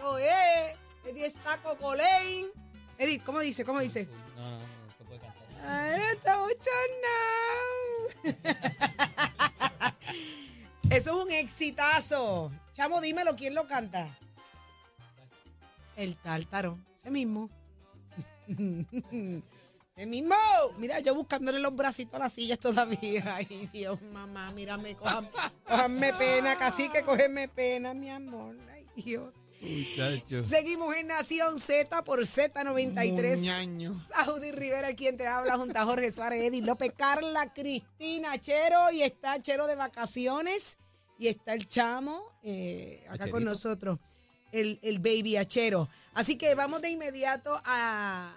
Esto es. Eddie está Cocolein. Eddie, ¿cómo dice? ¿Cómo dice? No, no, no se puede cantar. Ay, está bochornado. Eso es un exitazo. Chamo, dímelo, ¿quién lo canta? El tártaro. Ese mismo. Ese mismo. Mira, yo buscándole los bracitos a las sillas todavía. Ay, Dios, mamá, mírame, cojan- cójanme pena, casi que cógeme pena, mi amor. Ay, Dios. Muchacho. Seguimos en Nación Z por Z93. Muñaño. Saudi Rivera, quien te habla, junto a Jorge Suárez, Eddie López, Carla, Cristina, Chero, y está Chero de vacaciones, y está el chamo eh, acá Acherito. con nosotros, el, el baby Achero. Así que vamos de inmediato a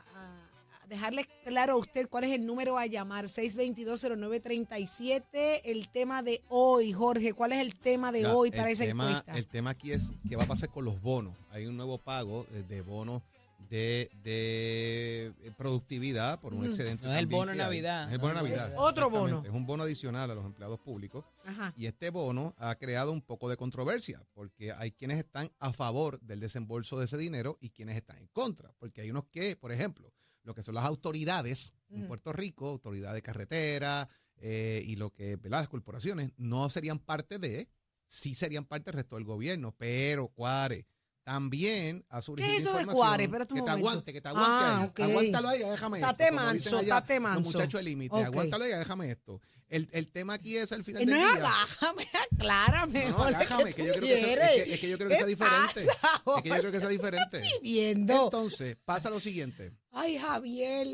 dejarles claro a usted cuál es el número a llamar, 6220937, el tema de hoy, Jorge, ¿cuál es el tema de Ya, hoy para esa tema, encuesta? El tema aquí es qué va a pasar con los bonos. Hay un nuevo pago eh, de bonos de, de productividad por un excedente. No es el bono de. Navidad, Es el bono de no, Navidad. es otro bono. Es un bono adicional a los empleados públicos. Ajá. Y este bono ha creado un poco de controversia, porque hay quienes están a favor del desembolso de ese dinero y quienes están en contra. Porque hay unos que, por ejemplo, lo que son las autoridades en Ujú. Puerto Rico, autoridad de carretera eh, y lo que, ¿verdad? Las corporaciones, no serían parte de, sí serían parte del resto del gobierno, pero Cuare. También ha surgido ¿Qué es eso de Cuare? Un que te momento. aguante, que te aguante Ah, ahí. ok. Aguántalo ahí, déjame esto. Tate dicen manso, allá tate manso. Los muchachos del límite, Ok. aguántalo ahí, déjame esto. El, el tema aquí es al final Eh, del No, día. agájame, aclárame. No, no, agájame, ¿qué que yo creo que, sea, es, que, es que yo creo que ¿Qué sea diferente. pasa, Es que yo creo que sea diferente. Entonces, pasa lo siguiente. Ay, Javier.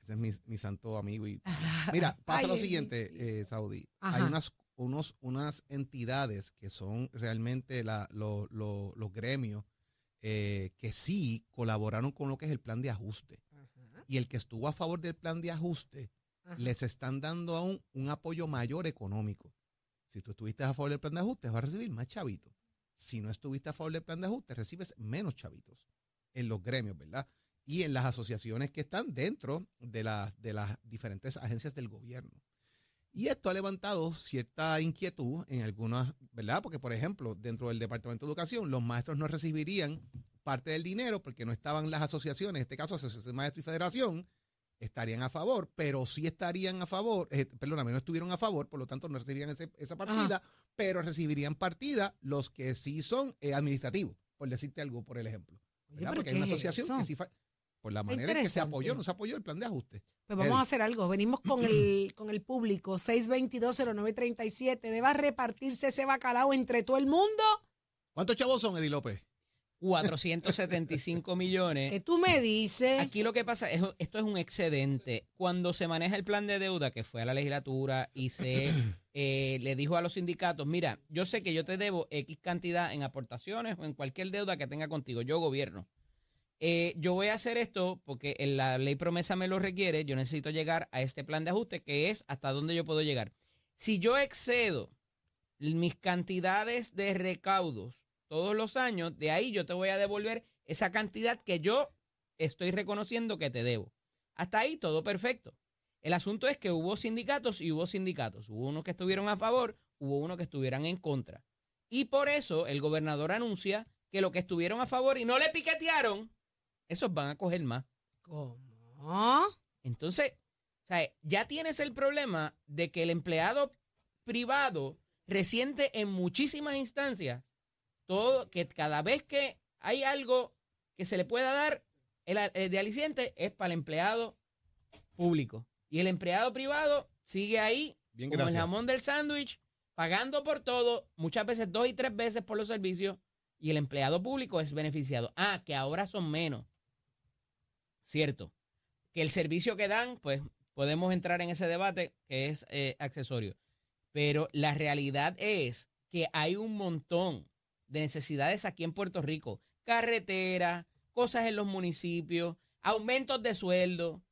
Ese es mi, mi santo amigo. Y, mira, pasa Ay, lo siguiente, eh, Saudi. Ajá. Hay unas, unos, unas entidades que son realmente la- lo- lo- los gremios eh, que sí colaboraron con lo que es el plan de ajuste. Y el que estuvo a favor del plan de ajuste, Ajá. les están dando aún un apoyo mayor económico. Si tú estuviste a favor del plan de ajuste, vas a recibir más chavitos. Si no estuviste a favor del plan de ajuste, recibes menos chavitos en los gremios, ¿verdad? Y en las asociaciones que están dentro de, las de las diferentes agencias del gobierno. Y esto ha levantado cierta inquietud en algunas, ¿verdad? Porque, por ejemplo, dentro del Departamento de Educación, los maestros no recibirían parte del dinero porque no estaban las asociaciones, en este caso Asociación de Maestros y Federación, estarían a favor, pero sí estarían a favor, eh, perdóname, no estuvieron a favor, por lo tanto no recibirían ese- esa partida, pero recibirían partida los que sí son eh, administrativos, por decirte algo, por el ejemplo. Oye, Porque hay ¿qué una es asociación eso? que sí por la manera en que se apoyó, no se apoyó el plan de ajuste. Pues vamos a hacer algo. Venimos con el, con el público. 6220937. Deba repartirse ese bacalao entre todo el mundo. ¿Cuántos chavos son, Eddie López? 475 millones. Que tú me dices. Aquí lo que pasa es esto es un excedente. Cuando se maneja el plan de deuda que fue a la legislatura y se eh, le dijo a los sindicatos, mira, yo sé que yo te debo X cantidad en aportaciones o en cualquier deuda que tenga contigo, yo gobierno. Eh, yo voy a hacer esto porque en la ley promesa me lo requiere, yo necesito llegar a este plan de ajuste que es hasta dónde yo puedo llegar. Si yo excedo mis cantidades de recaudos todos los años, de ahí yo te voy a devolver esa cantidad que yo estoy reconociendo que te debo. Hasta ahí todo perfecto. El asunto es que hubo sindicatos y hubo sindicatos. Hubo unos que estuvieron a favor, hubo unos que estuvieran en contra. Y por eso el gobernador anuncia que los que estuvieron a favor y no le piquetearon, esos van a coger más. ¿Cómo? Entonces, o sea, ya tienes el problema de que el empleado privado resiente en muchísimas instancias todo que cada vez que hay algo que se le pueda dar el, el de aliciente es para el empleado público y el empleado privado sigue ahí Bien, como el jamón del sándwich pagando por todo muchas veces dos y tres veces por los servicios y el empleado público es beneficiado ah que ahora son menos cierto que el servicio que dan, pues podemos entrar en ese debate que es eh, accesorio. Pero la realidad es que hay un montón de necesidades aquí en Puerto Rico. Carretera, cosas en los municipios, aumentos de sueldo.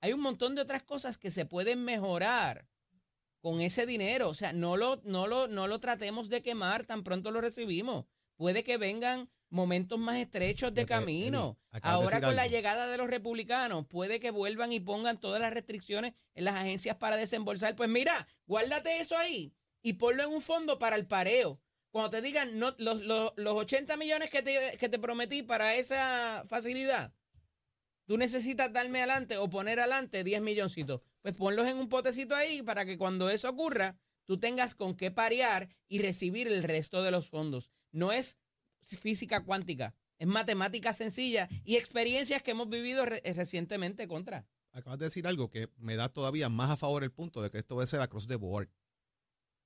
Hay un montón de otras cosas que se pueden mejorar con ese dinero. O sea, no lo, no lo, no lo tratemos de quemar tan pronto lo recibimos. Puede que vengan momentos más estrechos de camino. De Ahora con la llegada de los republicanos, puede que vuelvan y pongan todas las restricciones en las agencias para desembolsar. Pues mira, guárdate eso ahí y ponlo en un fondo para el pareo. Cuando te digan no, los, los, los 80 millones que te, que te prometí para esa facilidad, tú necesitas darme adelante o poner adelante 10 milloncitos. Pues ponlos en un potecito ahí para que cuando eso ocurra, tú tengas con qué parear y recibir el resto de los fondos. No es física cuántica, es matemática sencilla y experiencias que hemos vivido re- recientemente contra. Acabas de decir algo que me da todavía más a favor el punto de que esto va a ser across the board.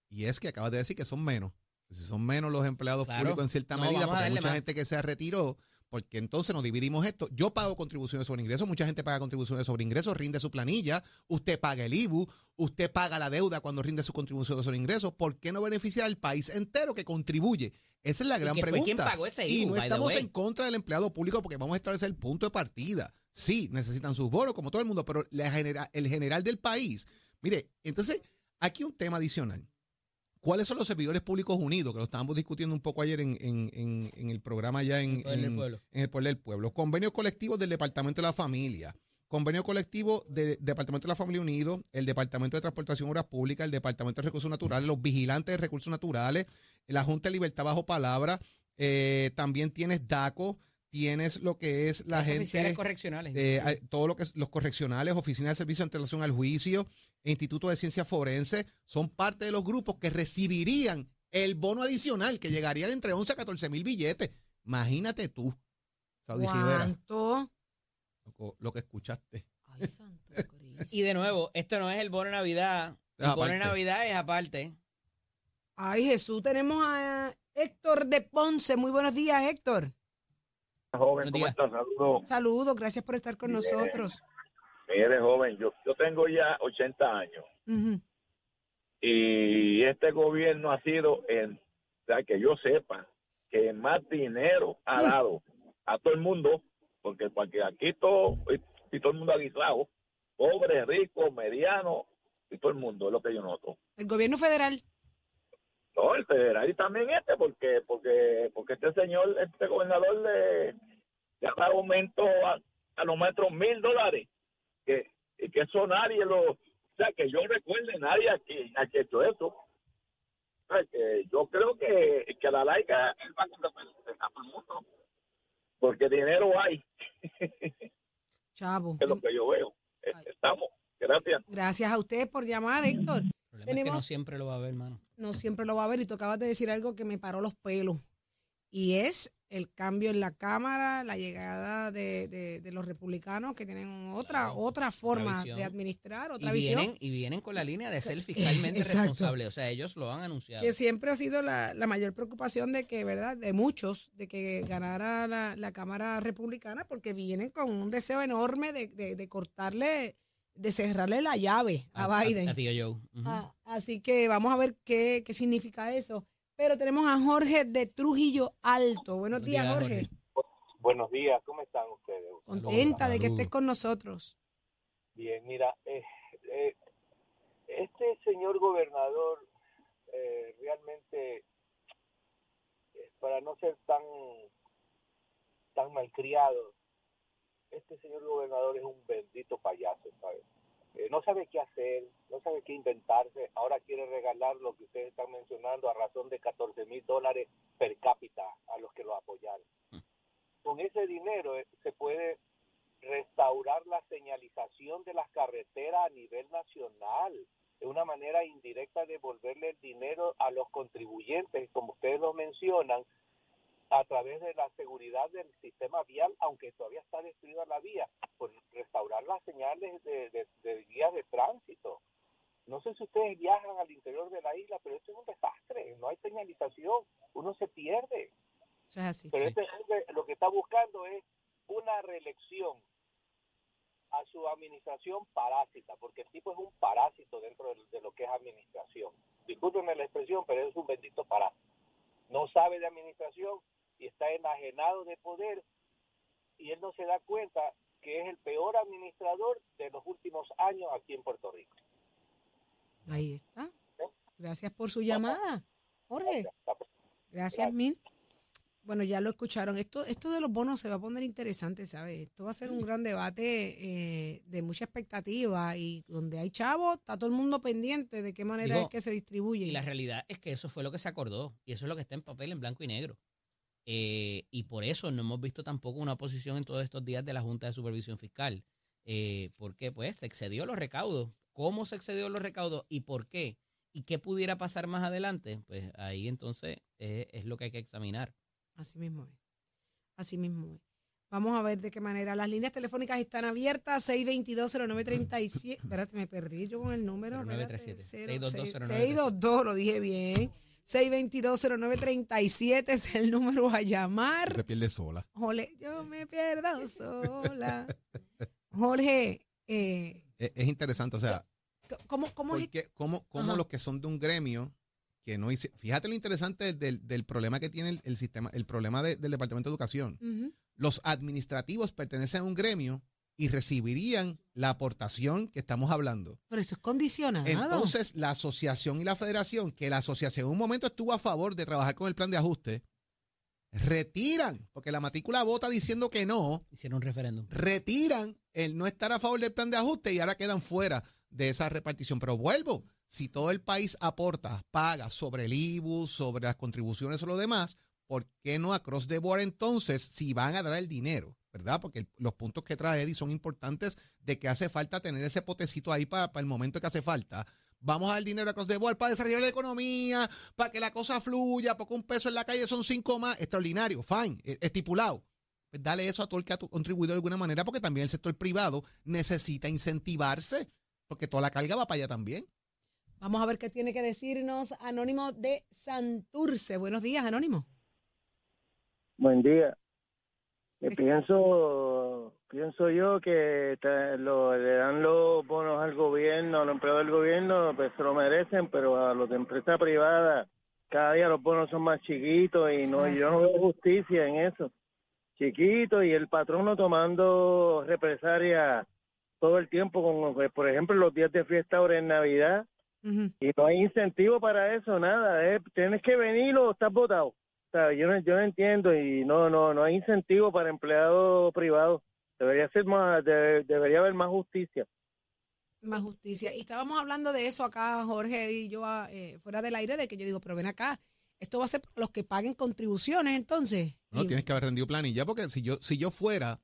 Y es que acabas de decir que son menos. Si son menos los empleados Claro. públicos en cierta No, medida, porque hay mucha más. gente que se retiró, porque entonces nos dividimos esto. Yo pago contribuciones sobre ingresos, mucha gente paga contribuciones sobre ingresos, rinde su planilla, usted paga el IBU, usted paga la deuda cuando rinde su contribución sobre ingresos. ¿Por qué no beneficiar al país entero que contribuye? Esa es la ¿Y gran fue pregunta. quien pagó ese y IBU, no by the estamos en contra del empleado público porque vamos a establecer el punto de partida. Sí, necesitan sus bonos como todo el mundo, pero la genera- el general del país. Mire, entonces, aquí un tema adicional. ¿Cuáles son los servidores públicos unidos? Que lo estábamos discutiendo un poco ayer en, en- en- en el programa ya en, El Poder del en- Pueblo. en el Poder del Pueblo. Convenios colectivos del Departamento de la Familia. Convenio colectivo del Departamento de la Familia Unido, el Departamento de Transportación y Obras Públicas, el Departamento de Recursos Naturales, los vigilantes de recursos naturales, la Junta de Libertad bajo palabra, eh, también tienes DACO, tienes lo que es la gente... oficiales correccionales. Eh, hay- todo lo que es los correccionales, oficinas de servicio en relación al juicio, e Instituto de Ciencia Forense, son parte de los grupos que recibirían el bono adicional que llegaría de entre 11 a 14 mil billetes. Imagínate tú, Saudi Rivera, ¿Cuánto? lo, lo que escuchaste. Ay, santo Cristo. Y de nuevo, esto no es el bono de Navidad. El Es bono de. Navidad es aparte. Ay, Jesús, tenemos a Héctor de Ponce. Muy buenos días, Héctor. Joven, ¿cómo estás? Saludos. Saludos, gracias por estar con Bien. nosotros. Mire, joven, yo, yo tengo ya 80 años y este gobierno ha sido, en, o sea, que yo sepa, que más dinero ha dado a todo el mundo, porque, porque aquí todo, y, y todo el mundo ha guisado, pobre, rico, mediano, y todo el mundo, es lo que yo noto. El gobierno federal. No, el federal y también este, porque porque porque este señor, este gobernador le, le ha dado aumento a, a los maestros mil dólares, que, que eso nadie lo, o sea, que yo recuerde, nadie aquí ha hecho eso. Que yo creo que, que a la larga él va a mundo, porque dinero hay, Chavo. es lo que yo veo. Ay. Estamos, gracias. Gracias a ustedes por llamar, Héctor. Es que no siempre lo va a ver, hermano. No siempre lo va a ver y tú acabas de decir algo que me paró los pelos. Y es el cambio en la Cámara, la llegada de, de- de los republicanos que tienen otra, Claro, otra forma visión. de administrar, Y otra visión. vienen, y vienen con la línea de ser fiscalmente responsable. O sea, ellos lo han anunciado. que siempre ha sido la, la mayor preocupación de que, ¿verdad? De muchos, de que ganara la, la Cámara Republicana, porque vienen con un deseo enorme de, de- de cortarle, de cerrarle la llave a, Biden. A, tío Joe. Ujú. Ah, así que vamos a ver qué, qué significa eso. Pero tenemos a Jorge de Trujillo Alto. Buenos Buenos días, días, Jorge. Jorge. Buenos días, ¿cómo están ustedes? Contenta de que estés con nosotros. Bien, mira, eh, eh, este señor gobernador eh, realmente, eh, para no ser tan, tan malcriado, este señor gobernador es un bendito payaso, no sabe qué hacer, no sabe qué inventarse, ahora quiere regalar lo que ustedes están mencionando a razón de 14 mil dólares per cápita a los que lo apoyaron. Con ese dinero eh, se puede restaurar la señalización de las carreteras a nivel nacional. Es una manera indirecta de devolverle el dinero a los contribuyentes, como ustedes lo mencionan, a través de la seguridad del sistema vial, aunque todavía está destruida la vía, por restaurar las señales de, de, de guías de tránsito. No sé si ustedes viajan al interior de la isla, pero esto es un desastre. No hay señalización, uno se pierde. Eso es así. Pero este hombre lo que está buscando es una reelección a su administración parásita, porque el tipo es un parásito dentro de, de lo que es administración. Discúlpenme la expresión, pero es un bendito parásito. No sabe de administración y está enajenado de poder y él no se da cuenta que es el peor administrador de los últimos años aquí en Puerto Rico. Ahí está. Gracias por su llamada, Jorge. Gracias mil. Bueno, ya lo escucharon. Esto, esto de los bonos se va a poner interesante, ¿sabes? Esto va a ser un gran debate eh, de mucha expectativa y donde hay chavos, está todo el mundo pendiente de qué manera Digo, es que se distribuye. Y la realidad es que eso fue lo que se acordó y eso es lo que está en papel en blanco y negro. Eh, y por eso no hemos visto tampoco una oposición en todos estos días de la Junta de Supervisión Fiscal. Eh, porque pues se excedió los recaudos. ¿Cómo se excedió los recaudos y por qué? ¿Y qué pudiera pasar más adelante? Pues ahí entonces es lo que hay que examinar. Así mismo es. Así mismo es. Vamos a ver de qué manera. Las líneas telefónicas están abiertas. 622-0937. Espérate, me perdí yo con el número. 0937. Espérate, 622-0937. 622, lo dije bien. 622-0937 es el número a llamar. Te pierdes sola. Jorge, yo me pierdo sola. Jorge, eh, Es, es interesante, o sea, ¿cómo, cómo es? porque, cómo, cómo Ajá. los que son de un gremio que no hice, fíjate lo interesante del, del- problema que tiene el, el sistema, el problema de- del Departamento de Educación. Los administrativos pertenecen a un gremio y recibirían la aportación que estamos hablando. Pero eso es condicionado. Entonces, la asociación y la federación, que la asociación en un momento estuvo a favor de trabajar con el plan de ajuste, retiran, porque la matrícula vota diciendo que no, Hicieron un referéndum. retiran el no estar a favor del plan de ajuste y ahora quedan fuera de esa repartición. Pero vuelvo, si todo el país aporta, paga sobre el IBU, sobre las contribuciones o lo demás, ¿por qué no across the board entonces si van a dar el dinero? ¿Verdad? Porque los puntos que trae Eddie son importantes de que hace falta tener ese potecito ahí para, para el momento que hace falta. Vamos a dar dinero across the board para desarrollar la economía, para que la cosa fluya, porque un peso en la calle son cinco más. Extraordinario, fine, eh, estipulado pues dale eso a todo el que ha contribuido de alguna manera, porque también el sector privado necesita incentivarse, porque toda la carga va para allá también. Vamos a ver qué tiene que decirnos Anónimo de Santurce. Buenos días, Anónimo. Buen día. Eh, pienso, pienso yo que te- lo- le dan los bonos al gobierno, a los empleados del gobierno, pues se lo merecen, pero a los de empresa privada, cada día los bonos son más chiquitos y no, yo no veo justicia en eso. Chiquito y el patrono tomando represalia todo el tiempo, con, pues, por ejemplo, los días de fiesta ahora en Navidad, y no hay incentivo para eso, nada. Es, tienes que venir o estás votado. O sea, yo no, yo no entiendo y no, no, no hay incentivo para empleados privados. Debería ser más, de- debería haber más justicia. Más justicia. Y estábamos hablando de eso acá, Jorge y yo, ah, eh, fuera del aire, de que yo digo, pero ven acá, esto va a ser para los que paguen contribuciones, entonces. No, Y- tienes que haber rendido planilla, porque si yo, si yo fuera,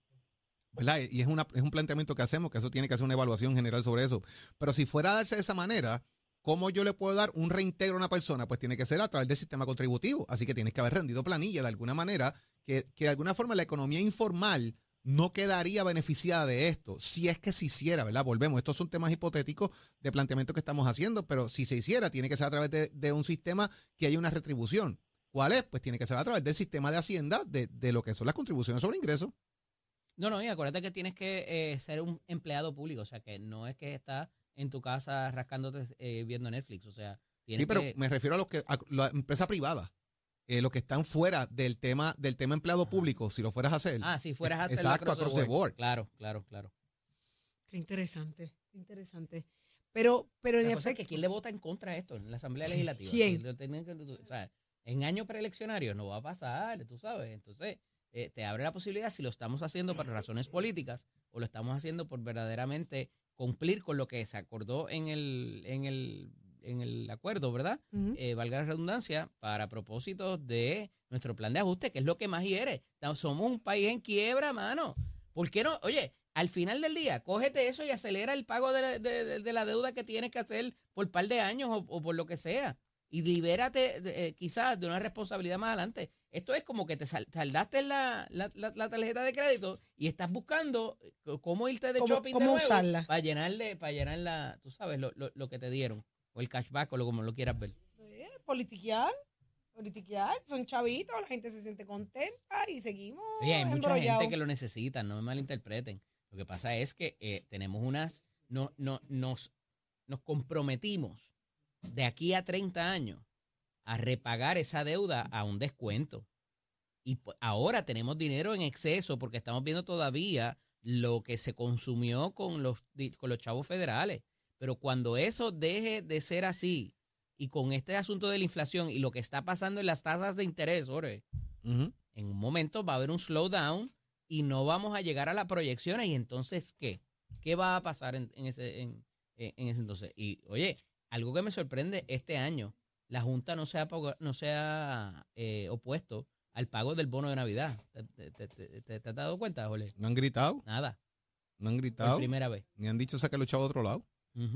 ¿verdad? Y es, una, es un planteamiento que hacemos, que eso tiene que hacer una evaluación general sobre eso. Pero si fuera a darse de esa manera, ¿cómo yo le puedo dar un reintegro a una persona? Pues tiene que ser a través del sistema contributivo. Así que tienes que haber rendido planilla de alguna manera, que, que de alguna forma la economía informal no quedaría beneficiada de esto, si es que se hiciera, ¿verdad? Volvemos, estos son temas hipotéticos de planteamiento que estamos haciendo, pero si se hiciera, tiene que ser a través de, un sistema que haya una retribución. ¿Cuál es? Pues tiene que ser a través del sistema de Hacienda, de, de lo que son las contribuciones sobre ingresos. No, no, y acuérdate que tienes que eh, ser un empleado público, o sea, que no es que estás en tu casa rascándote eh, viendo Netflix, o sea, tienes Sí, pero que- me refiero a los que a la empresa privada, eh, los que están fuera del tema del tema empleado público, si lo fueras a hacer. Ah, si fueras a hacer Exacto, across the board. Claro, claro, claro. Qué interesante, qué interesante. Pero, pero en La cosa es efecto, que ¿quién le vota en contra de esto en la Asamblea Legislativa? ¿Quién? O sea, en año preeleccionario no va a pasar, tú sabes. Entonces, eh, te abre la posibilidad si lo estamos haciendo por razones políticas o lo estamos haciendo por verdaderamente cumplir con lo que se acordó en el, en el, en el acuerdo, ¿verdad? Eh, valga la redundancia, para propósitos de nuestro plan de ajuste, que es lo que más hiere. Somos un país en quiebra, mano. ¿Por qué no? Oye, al final del día, cógete eso y acelera el pago de la, de- de- la deuda que tienes que hacer por par de años o, o por lo que sea. Y libérate eh, quizás de una responsabilidad más adelante. Esto es como que te sal- saldaste la, la- la- la tarjeta de crédito y estás buscando eh, cómo irte de ¿Cómo- shopping cómo de nuevo usarla? para llenarle, para llenar la, tú sabes, lo, lo- lo que te dieron. O el cashback o lo como lo quieras ver. Eh, politiquear, politiquear, son chavitos, la gente se siente contenta y seguimos Oye, hay mucha gente que lo necesita, no me malinterpreten. Lo que pasa es que eh, tenemos unas, no, no, nos, nos comprometimos de aquí a 30 años a repagar esa deuda a un descuento. Y ahora tenemos dinero en exceso porque estamos viendo todavía lo que se consumió con los, con los chavos federales. Pero cuando eso deje de ser así y con este asunto de la inflación y lo que está pasando en las tasas de interés, Ujú. en un momento va a haber un slowdown y no vamos a llegar a las proyecciones. ¿Y entonces qué? ¿Qué va a pasar en, en ese, en, en ese entonces? Y oye, algo que me sorprende este año, la Junta no se ha, no se ha eh, opuesto al pago del bono de Navidad. ¿Te, te- te- te- te has dado cuenta, Jorge? No han gritado, Nada, no han por gritado, primera vez. ni han dicho saca los chavos a otro lado.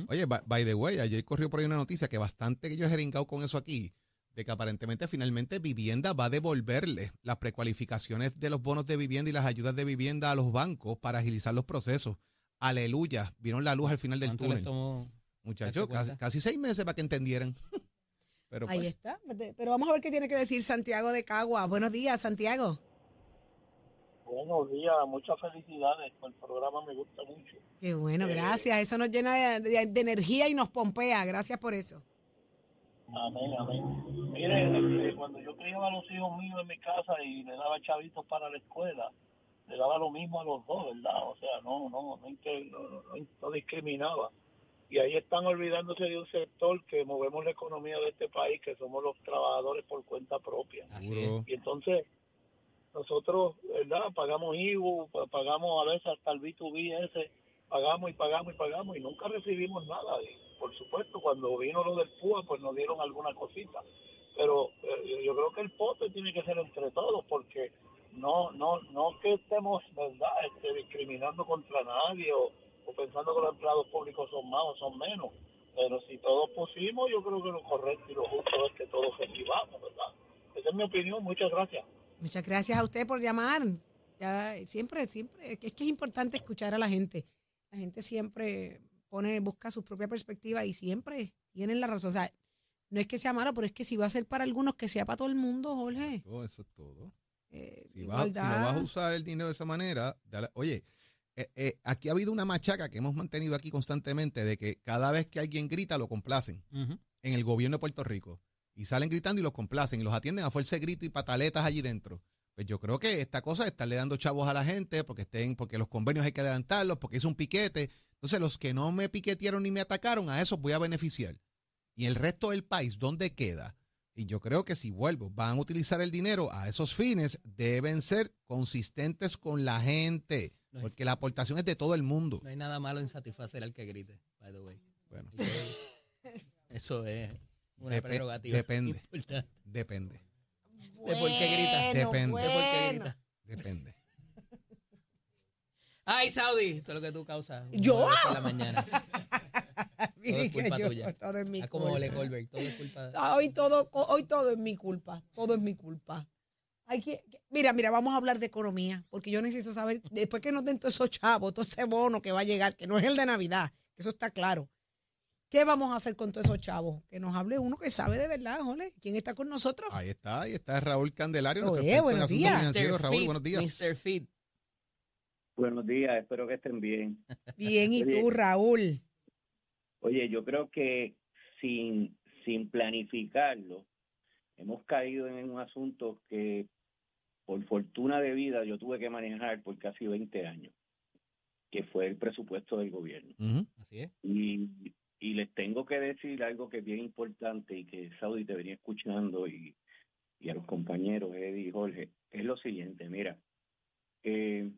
Oye, by, by the way, ayer corrió por ahí una noticia que bastante que yo he jeringado con eso aquí, de que aparentemente finalmente Vivienda va a devolverle las precualificaciones de los bonos de vivienda y las ayudas de vivienda a los bancos para agilizar los procesos. Aleluya, vieron la luz al final del ¿Cuánto les túnel. Muchachos, casi seis meses para que entendieran. Pero Ahí pues, está. Pero vamos a ver qué tiene que decir Santiago de Cagua. Buenos días, Santiago. Buenos días, muchas felicidades. El programa me gusta mucho. Qué bueno, gracias. Eso nos llena de, de- de energía y nos pompea. Gracias por eso. Amén, amén. Mire, este, cuando yo criaba a los hijos míos en mi casa y le daba chavitos para la escuela, le daba lo mismo a los dos, ¿verdad? O sea, no, no, no, inter- no, no- no- no discriminaba. Y ahí están olvidándose de un sector que movemos la economía de este país, que somos los trabajadores por cuenta propia. Y entonces nosotros, ¿verdad? Pagamos pa- pagamos a veces hasta el B2B ese, pagamos y pagamos y pagamos y nunca recibimos nada. Y por supuesto, cuando vino lo del PUA, pues nos dieron alguna cosita. Pero eh, yo creo que el pote tiene que ser entre todos porque no no no que estemos, ¿verdad?, este, discriminando contra nadie o pensando que los empleados públicos son más o son menos. Pero si todos pusimos, yo creo que lo correcto y lo justo es que todos recibamos, ¿verdad? Esa es mi opinión. Muchas gracias. Muchas gracias a usted por llamar. Ya, siempre, siempre, es que es importante escuchar a la gente. La gente siempre pone, busca su propia perspectiva y siempre tienen la razón. O sea, no es que sea malo, pero es que si va a ser para algunos, que sea para todo el mundo, Jorge. Todo eso es todo. Eh, Si vas, si no vas a usar el dinero de esa manera, dale- oye, eh, eh, aquí ha habido una machaca que hemos mantenido aquí constantemente de que cada vez que alguien grita lo complacen en el gobierno de Puerto Rico. Y salen gritando y los complacen y los atienden a fuerza de grito y pataletas allí dentro. Pues yo creo que esta cosa de estarle dando chavos a la gente porque estén, porque los convenios hay que adelantarlos, porque es un piquete. Entonces, los que no me piquetearon ni me atacaron, a esos voy a beneficiar. Y el resto del país, ¿dónde queda? Y yo creo que si vuelvo, van a utilizar el dinero a esos fines, deben ser consistentes con la gente, No. porque la aportación es de todo el mundo. No hay nada malo en satisfacer al que grite, by the way. Bueno, Eso es una prerrogativa. depende. importante. depende, ¿De por qué grita? Depende. ¿De por qué bueno. grita? depende. Ay, Saudi, esto es lo que tú causas. ¿Yo? por la mañana. Todo es que culpa yo- tuya. todo es mi Ah, como culpa. Ole Colbert, todo es culpa. Ah, Hoy todo, hoy todo es mi culpa, todo es mi culpa. Hay que, mira, mira, vamos a hablar de economía, porque yo necesito saber, después que nos den todos esos chavos, todo ese bono que va a llegar, que no es el de Navidad, que eso está claro. ¿Qué vamos a hacer con todos esos chavos? Que nos hable uno que sabe de verdad, Jole. ¿Quién está con nosotros? Ahí está, ahí está Raúl Candelario, nuestro en buenos días. financieros. Mr. Raúl, buenos días. Mr. Fit. Buenos días, espero que estén bien. Bien, ¿y Oye. tú, Raúl? Oye, yo creo que sin, sin planificarlo, hemos caído en un asunto que por fortuna de vida yo tuve que manejar por casi 20 años, que fue el presupuesto del gobierno. Así es. Y, y les tengo que decir algo que es bien importante y que Saudi te venía escuchando y, y a los compañeros, Eddie y Jorge, es lo siguiente, mira, eh,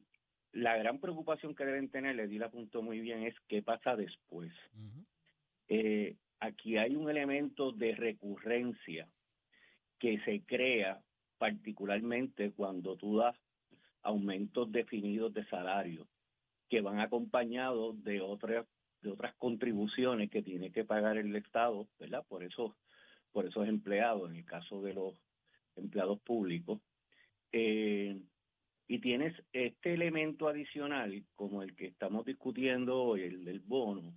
la gran preocupación que deben tener, Eddie la apuntó muy bien, es qué pasa después. Eh, aquí hay un elemento de recurrencia que se crea particularmente cuando tú das aumentos definidos de salario que van acompañados de otras de otras contribuciones que tiene que pagar el Estado, ¿verdad? Por eso por esos empleados, en el caso de los empleados públicos. Eh, y tienes este elemento adicional, como el que estamos discutiendo hoy, el del bono,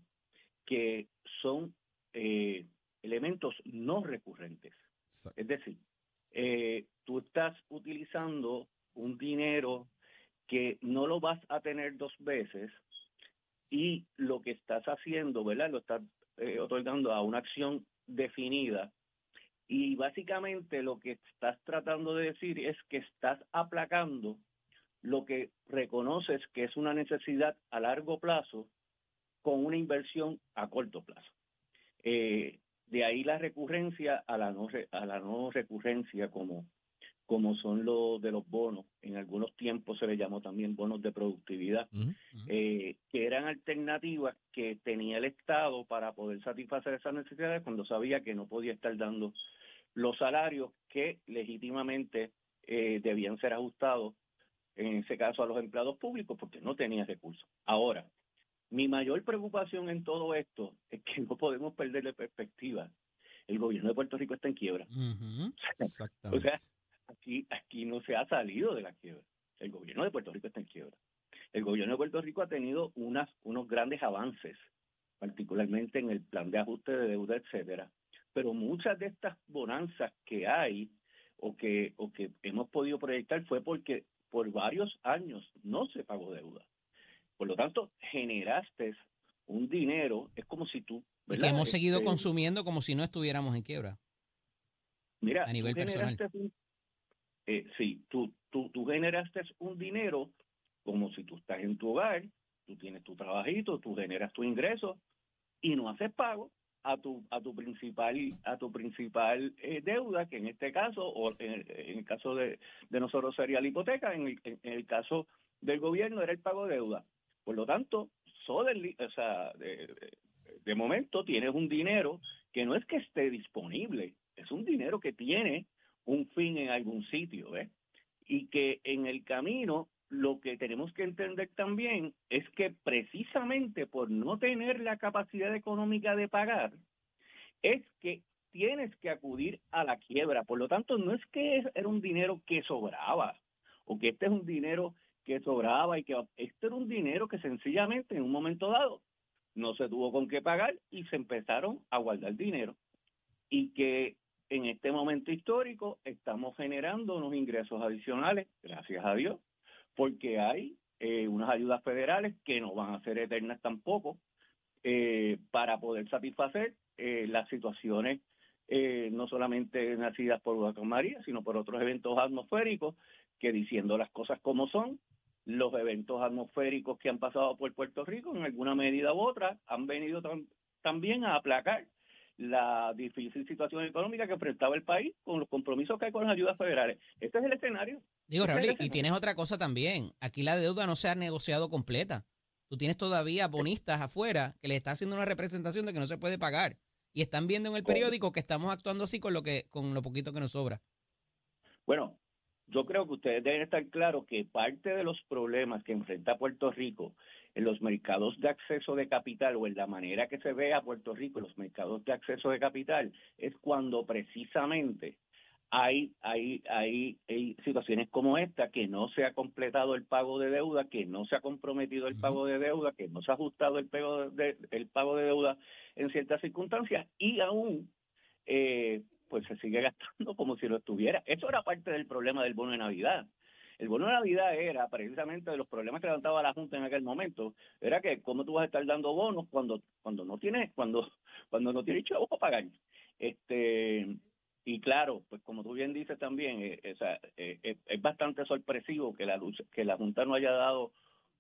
que son eh, elementos no recurrentes. Exacto. Es decir, eh, tú estás utilizando un dinero que no lo vas a tener dos veces y lo que estás haciendo, ¿verdad? Lo estás eh, otorgando a una acción definida y básicamente lo que estás tratando de decir es que estás aplacando lo que reconoces que es una necesidad a largo plazo con una inversión a corto plazo. Eh, de ahí la recurrencia a la no re- a la no recurrencia como como son los de los bonos, en algunos tiempos se les llamó también bonos de productividad, eh, que eran alternativas que tenía el Estado para poder satisfacer esas necesidades cuando sabía que no podía estar dando los salarios que legítimamente eh, debían ser ajustados, en ese caso a los empleados públicos, porque no tenía recursos. Ahora, mi mayor preocupación en todo esto es que no podemos perder de perspectiva. El gobierno de Puerto Rico está en quiebra. Ujú. O sea, aquí, aquí no se ha salido de la quiebra. El gobierno de Puerto Rico está en quiebra. El gobierno de Puerto Rico ha tenido unas, unos grandes avances, particularmente en el plan de ajuste de deuda, etcétera. Pero muchas de estas bonanzas que hay o que, o que hemos podido proyectar fue porque por varios años no se pagó deuda. Por lo tanto, generaste un dinero, es como si tú... Y que hemos seguido Este, consumiendo como si no estuviéramos en quiebra. Mira, a nivel tú personal. generaste un- eh, sí, tú, tú, tú generaste un dinero como si tú estás en tu hogar, tú tienes tu trabajito, tú generas tu ingreso y no haces pago a tu a tu principal a tu principal eh, deuda que en este caso o en el, en el caso de, de nosotros sería la hipoteca en el, en el caso del gobierno era el pago de deuda por lo tanto suddenly, o sea de, de- momento tienes un dinero que no es que esté disponible es un dinero que tiene un fin en algún sitio ¿ves? y que en el camino lo que tenemos que entender también es que precisamente por no tener la capacidad económica de pagar, es que tienes que acudir a la quiebra. Por lo tanto, no es que era un dinero que sobraba o que este es un dinero que sobraba y que este era un dinero que sencillamente en un momento dado no se tuvo con qué pagar y se empezaron a guardar dinero. Y que en este momento histórico estamos generando unos ingresos adicionales, gracias a Dios, porque hay eh, unas ayudas federales que no van a ser eternas tampoco, eh, para poder satisfacer eh, las situaciones no solamente nacidas por Huracán María, sino por otros eventos atmosféricos que diciendo las cosas como son, los eventos atmosféricos que han pasado por Puerto Rico en alguna medida u otra han venido tam- también a aplacar la difícil situación económica que enfrentaba el país con los compromisos que hay con las ayudas federales. Este es el escenario. Digo, Ese es el Raúl, y tienes otra cosa también. Aquí la deuda no se ha negociado completa. Tú tienes todavía bonistas afuera que le está haciendo una representación de que no se puede pagar. Y están viendo en el periódico que estamos actuando así con lo que con lo poquito que nos sobra. Bueno, yo creo que ustedes deben estar claros que parte de los problemas que enfrenta Puerto Rico en los mercados de acceso de capital o en la manera que se ve a Puerto Rico en los mercados de acceso de capital es cuando precisamente hay, hay, hay, hay situaciones como esta, que no se ha completado el pago de deuda, que no se ha comprometido el pago de deuda, que no se ha ajustado el pago de, el pago de deuda en ciertas circunstancias y aún eh, pues se sigue gastando como si lo estuviera. Eso era parte del problema del bono de Navidad. El bono de Navidad era precisamente de los problemas que levantaba la Junta en aquel momento, era que cómo tú vas a estar dando bonos cuando cuando no tienes cuando cuando no tienes chavos para pagar. Este y claro, pues como tú bien dices también, eh, esa, eh, eh, es bastante sorpresivo que la lucha, que la Junta no haya dado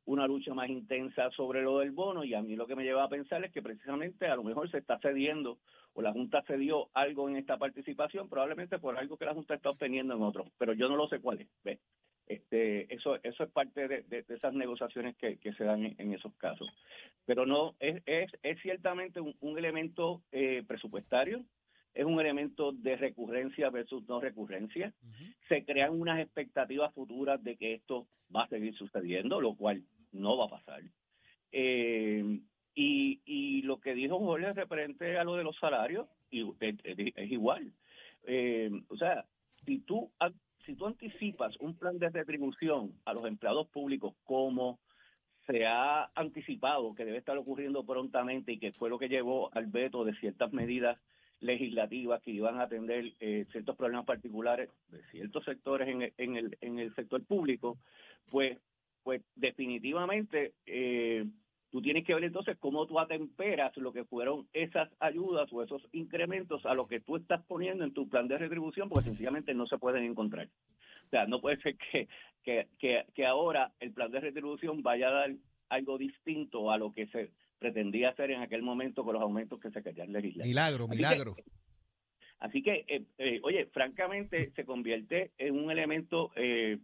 una lucha más intensa sobre lo del bono y a mí lo que me lleva a pensar es que precisamente a lo mejor se está cediendo o la Junta cedió algo en esta participación, probablemente por algo que la Junta está obteniendo en otros, pero yo no lo sé cuál es. ¿ves? Este, eso, eso es parte de, de- de esas negociaciones que, que se dan en, en esos casos. Pero no, es, es, es ciertamente un, un elemento eh, presupuestario, es un elemento de recurrencia versus no recurrencia. Se crean unas expectativas futuras de que esto va a seguir sucediendo, lo cual no va a pasar. Eh, y, y lo que dijo Jorge referente a lo de los salarios, y, es, igual. Eh, o sea, si tú, si tú anticipas un plan de retribución a los empleados públicos como se ha anticipado que debe estar ocurriendo prontamente y que fue lo que llevó al veto de ciertas medidas legislativas que iban a atender eh, ciertos problemas particulares de ciertos sectores en el, en el, en el sector público, pues, pues definitivamente eh, tú tienes que ver entonces cómo tú atemperas lo que fueron esas ayudas o esos incrementos a lo que tú estás poniendo en tu plan de retribución, porque sencillamente no se pueden encontrar. O sea, no puede ser que, que, que, que ahora el plan de retribución vaya a dar algo distinto a lo que se pretendía hacer en aquel momento con los aumentos que se querían legislar. Milagro, Así que- milagro. Así que, eh, eh, oye, francamente se convierte en un elemento eh,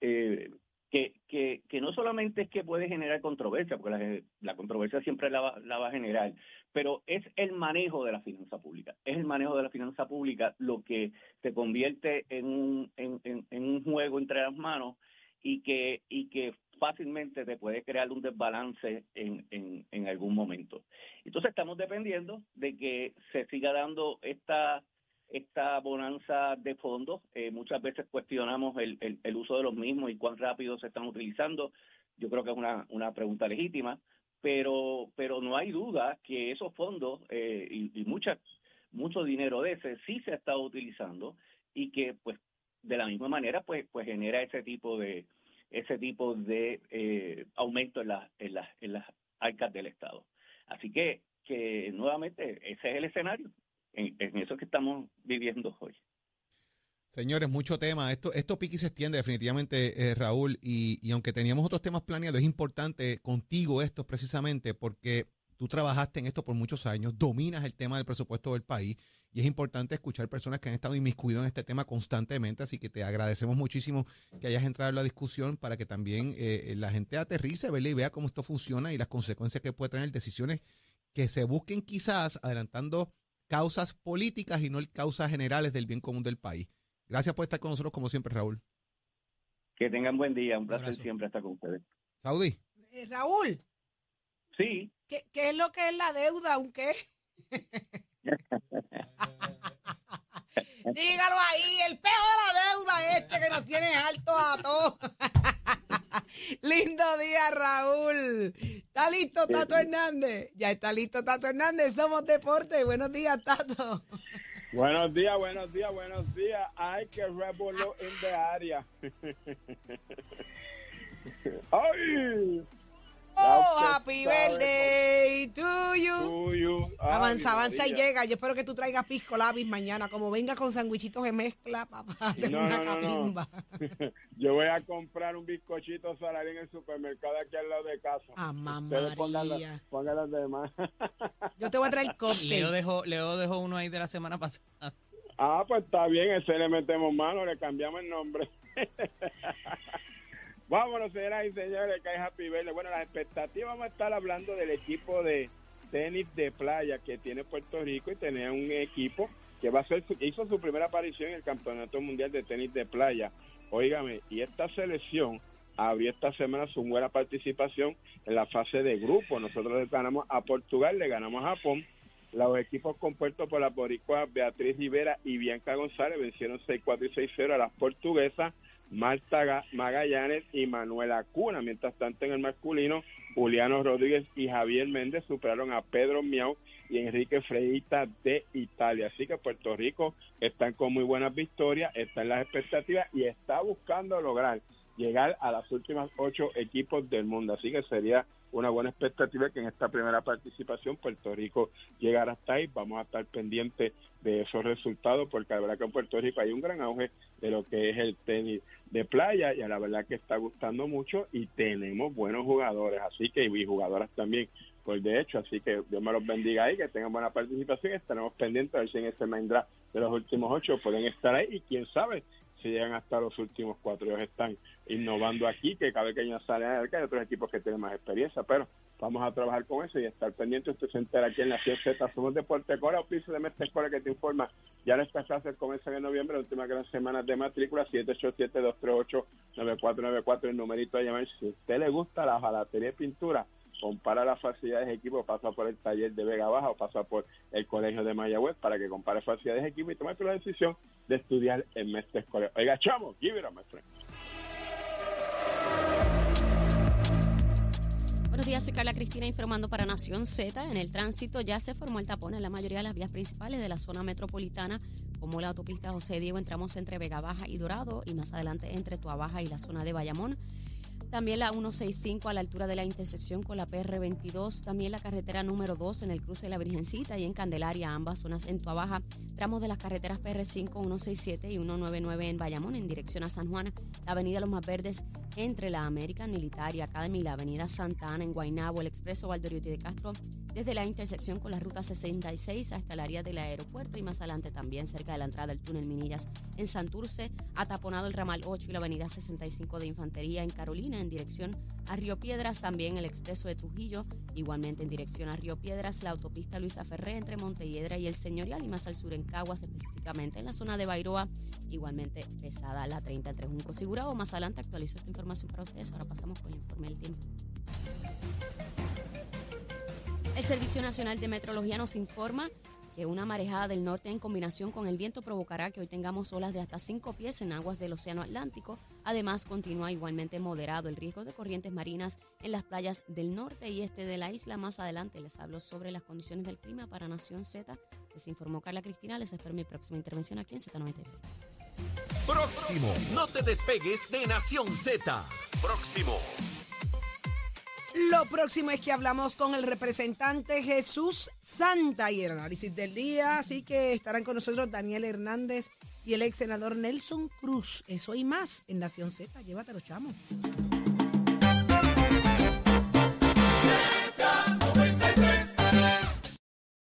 eh, que, que, que no solamente es que puede generar controversia, porque la, la controversia siempre la va, la va a generar, pero es el manejo de la finanza pública. Es el manejo de la finanza pública lo que se convierte en un, en, en, en un juego entre las manos y que, y que fácilmente te puede crear un desbalance en, en, en algún momento. Entonces estamos dependiendo de que se siga dando esta esta bonanza de fondos. Eh, muchas veces cuestionamos el, el, el, uso de los mismos y cuán rápido se están utilizando. Yo creo que es una, una pregunta legítima, pero, pero no hay duda que esos fondos eh, y, y mucha, mucho dinero de ese sí se ha estado utilizando y que pues de la misma manera pues, pues genera ese tipo de ese tipo de eh, aumento en, la, en, la, en las arcas del Estado. Así que, que nuevamente ese es el escenario en, en eso que estamos viviendo hoy. Señores, mucho tema. Esto, esto pique y se extiende definitivamente, eh, Raúl. Y, y, aunque teníamos otros temas planeados, es importante contigo esto precisamente porque tú trabajaste en esto por muchos años, dominas el tema del presupuesto del país y es importante escuchar personas que han estado inmiscuidos en este tema constantemente. Así que te agradecemos muchísimo que hayas entrado en la discusión para que también eh, la gente aterrice, ¿verdad? y vea cómo esto funciona y las consecuencias que puede tener decisiones que se busquen quizás adelantando causas políticas y no causas generales del bien común del país. Gracias por estar con nosotros, como siempre, Raúl. Que tengan buen día. Un placer siempre estar con ustedes. Saudi. Eh, Raúl. Sí. ¿Qué, ¿Qué, es lo que es la deuda? ¿Aunque? Dígalo ahí, el peo de la deuda este que nos tiene alto a todos. Lindo día, Raúl. ¿Está listo Tato Hernández? Ya está listo Tato Hernández. Somos Deporte. Buenos días, Tato. Buenos días, buenos días, buenos días. Hay que revolver en the área. ¡Ay! Oh, happy birthday to you. To you. Ay, avanza, avanza y llega. Yo espero que tú traigas pisco labis mañana. Como venga con sandwichitos de mezcla, papá. De No, una no, no, no. catimba. Yo voy a comprar un bizcochito salarín en el supermercado aquí al lado de casa. Ah, mamá pongan, las demás. Yo te voy a traer cupcakes. Leo dejó, Leo dejó uno ahí de la semana pasada. ah, pues está bien, ese le metemos mano, le cambiamos el nombre. Vámonos, señoras y señores, que hay Happy Birthday. Bueno, las expectativas, vamos a estar hablando del equipo de tenis de playa que tiene Puerto Rico y tenía un equipo que va a ser hizo su primera aparición en el Campeonato Mundial de Tenis de Playa. Óigame, y esta selección abrió esta semana su buena participación en la fase de grupo. Nosotros le ganamos a Portugal, le ganamos a Japón. Los equipos compuestos por las boricuas Beatriz Rivera y Bianca González vencieron 6-4 y 6-0 a las portuguesas Marta Ga- Magallanes y Manuela Cuna. Mientras tanto, en el masculino, Juliano Rodríguez y Javier Méndez superaron a Pedro Miau y Enrique Freita de Italia. Así que Puerto Rico están con muy buenas victorias, está en las expectativas y está buscando lograr llegar a las últimas ocho equipos del mundo. Así que sería una buena expectativa que en esta primera participación Puerto Rico llegara hasta ahí. Vamos a estar pendientes de esos resultados porque la verdad que en Puerto Rico hay un gran auge de lo que es el tenis de playa y a la verdad que está gustando mucho y tenemos buenos jugadores, así que y jugadoras también por de hecho, así que Dios me los bendiga ahí, que tengan buena participación, estaremos pendientes a ver si en ese main draft de los últimos ocho pueden estar ahí y quién sabe si llegan hasta los últimos cuatro. Ellos están innovando aquí, que cada vez que ellos salen a hay otros equipos que tienen más experiencia, pero vamos a trabajar con eso y estar pendientes. Usted se entera aquí en la Z, somos Deporte Cora, oficio de Mestre Escuela que te informa. Ya nuestras clases comienzan en noviembre, la última gran semana de matrícula, 787-238-9494, el numerito a llamar. Si a usted le gusta la jalatería y pintura, compara las facilidades de equipo, pasa por el taller de Vega Baja o pasa por el colegio de Mayagüez para que compare facilidades de equipo y tome la decisión de estudiar en Mestre Escuela. Oiga, chamo, give it up. Buenos días, soy Carla Cristina informando para Nación Z. En el tránsito ya se formó el tapón en la mayoría de las vías principales de la zona metropolitana, como la autopista José Diego, entramos entre Vega Baja y Dorado y más adelante entre Tuabaja y la zona de Bayamón. También la 165 a la altura de la intersección con la PR22. También la carretera número 2 en el cruce de la Virgencita y en Candelaria, ambas zonas en Tuabaja. Tramos de las carreteras PR5, 167 y 199 en Bayamón en dirección a San Juan. La avenida Los Más Verdes entre la American Military Academy y la avenida Santa Ana en Guaynabo. El expreso Valdoriotti de Castro desde la intersección con la ruta 66 hasta el área del aeropuerto y más adelante también cerca de la entrada del túnel Minillas en Santurce, ataponado el ramal 8 y la avenida 65 de Infantería en En dirección a Río Piedras, también el expreso de Trujillo, igualmente en dirección a Río Piedras, la autopista Luisa Ferré entre Montelledra y el Señorial y más al sur en Caguas, específicamente en la zona de Bairoa, igualmente pesada la 30 entre Junco. Más adelante actualizo esta información para ustedes. Ahora pasamos con el informe del tiempo. El Servicio Nacional de Metrología nos informa que una marejada del norte en combinación con el viento provocará que hoy tengamos olas de hasta 5 pies en aguas del Océano Atlántico. Además, continúa igualmente moderado el riesgo de corrientes marinas en las playas del norte y este de la isla. Más adelante les hablo sobre las condiciones del clima para Nación Z. Les informó Carla Cristina. Les espero mi próxima intervención aquí en Z93. Próximo. No te despegues de Nación Z. Próximo. Lo próximo es que hablamos con el representante Jesús Santa y el análisis del día, así que estarán con nosotros Daniel Hernández y el ex senador Nelson Cruz. Eso y más en Nación Z. Llévatelo, chamo.